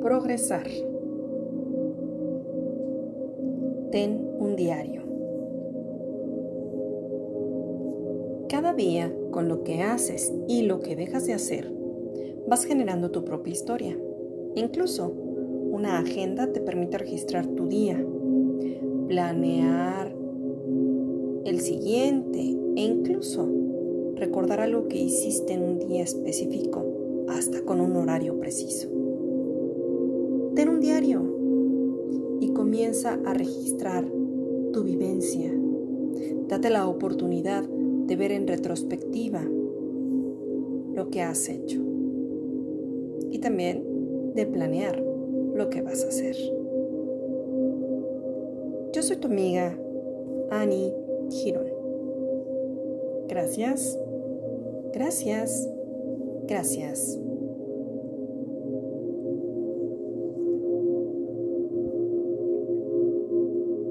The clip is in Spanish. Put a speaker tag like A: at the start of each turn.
A: progresar. Ten un diario. Cada día, con lo que haces y lo que dejas de hacer, vas generando tu propia historia. Incluso, una agenda te permite registrar tu día, planear el siguiente e incluso recordar algo que hiciste en un día específico, hasta con un horario preciso. Ten un diario y comienza a registrar tu vivencia. Date la oportunidad de ver en retrospectiva lo que has hecho y también de planear lo que vas a hacer. Yo soy tu amiga Annie Girón. Gracias, gracias, gracias.